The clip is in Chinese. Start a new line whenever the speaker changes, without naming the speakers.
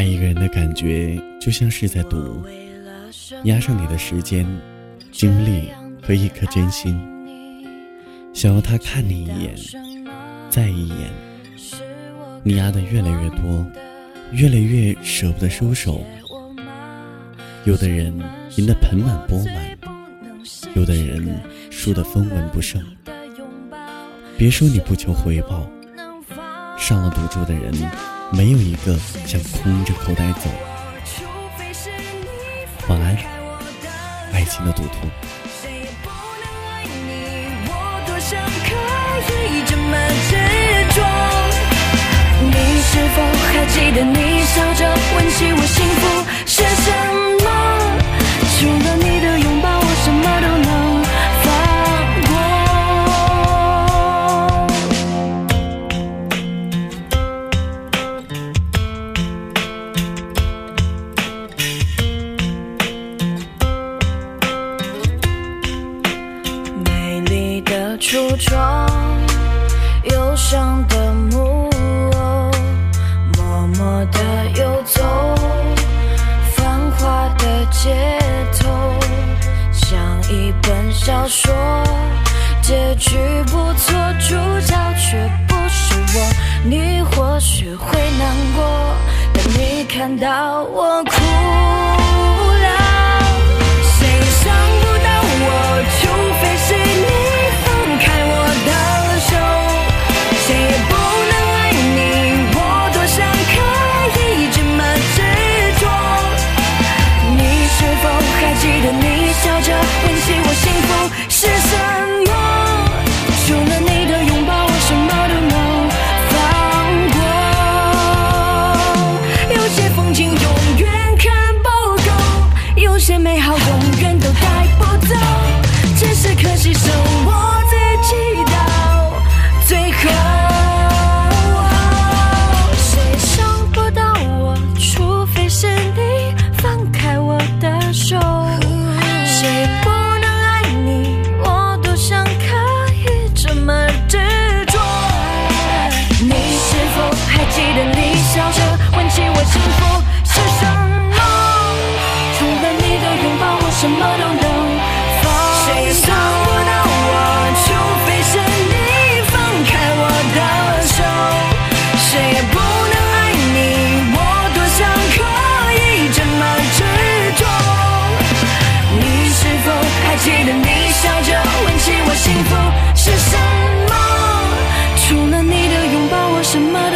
爱一个人的感觉就像是在赌，压上你的时间、精力和一颗真心，想要他看你一眼，再一眼。你压的越来越多，越来越舍不得收手。有的人赢得盆满钵满，有的人输得分文不剩。别说你不求回报，上了赌注的人。没有一个想空着口袋走。晚安，爱情的赌徒。
橱窗，忧伤的木偶，默默地游走，繁华的街头，像一本小说，结局不错，主角却不记得什么？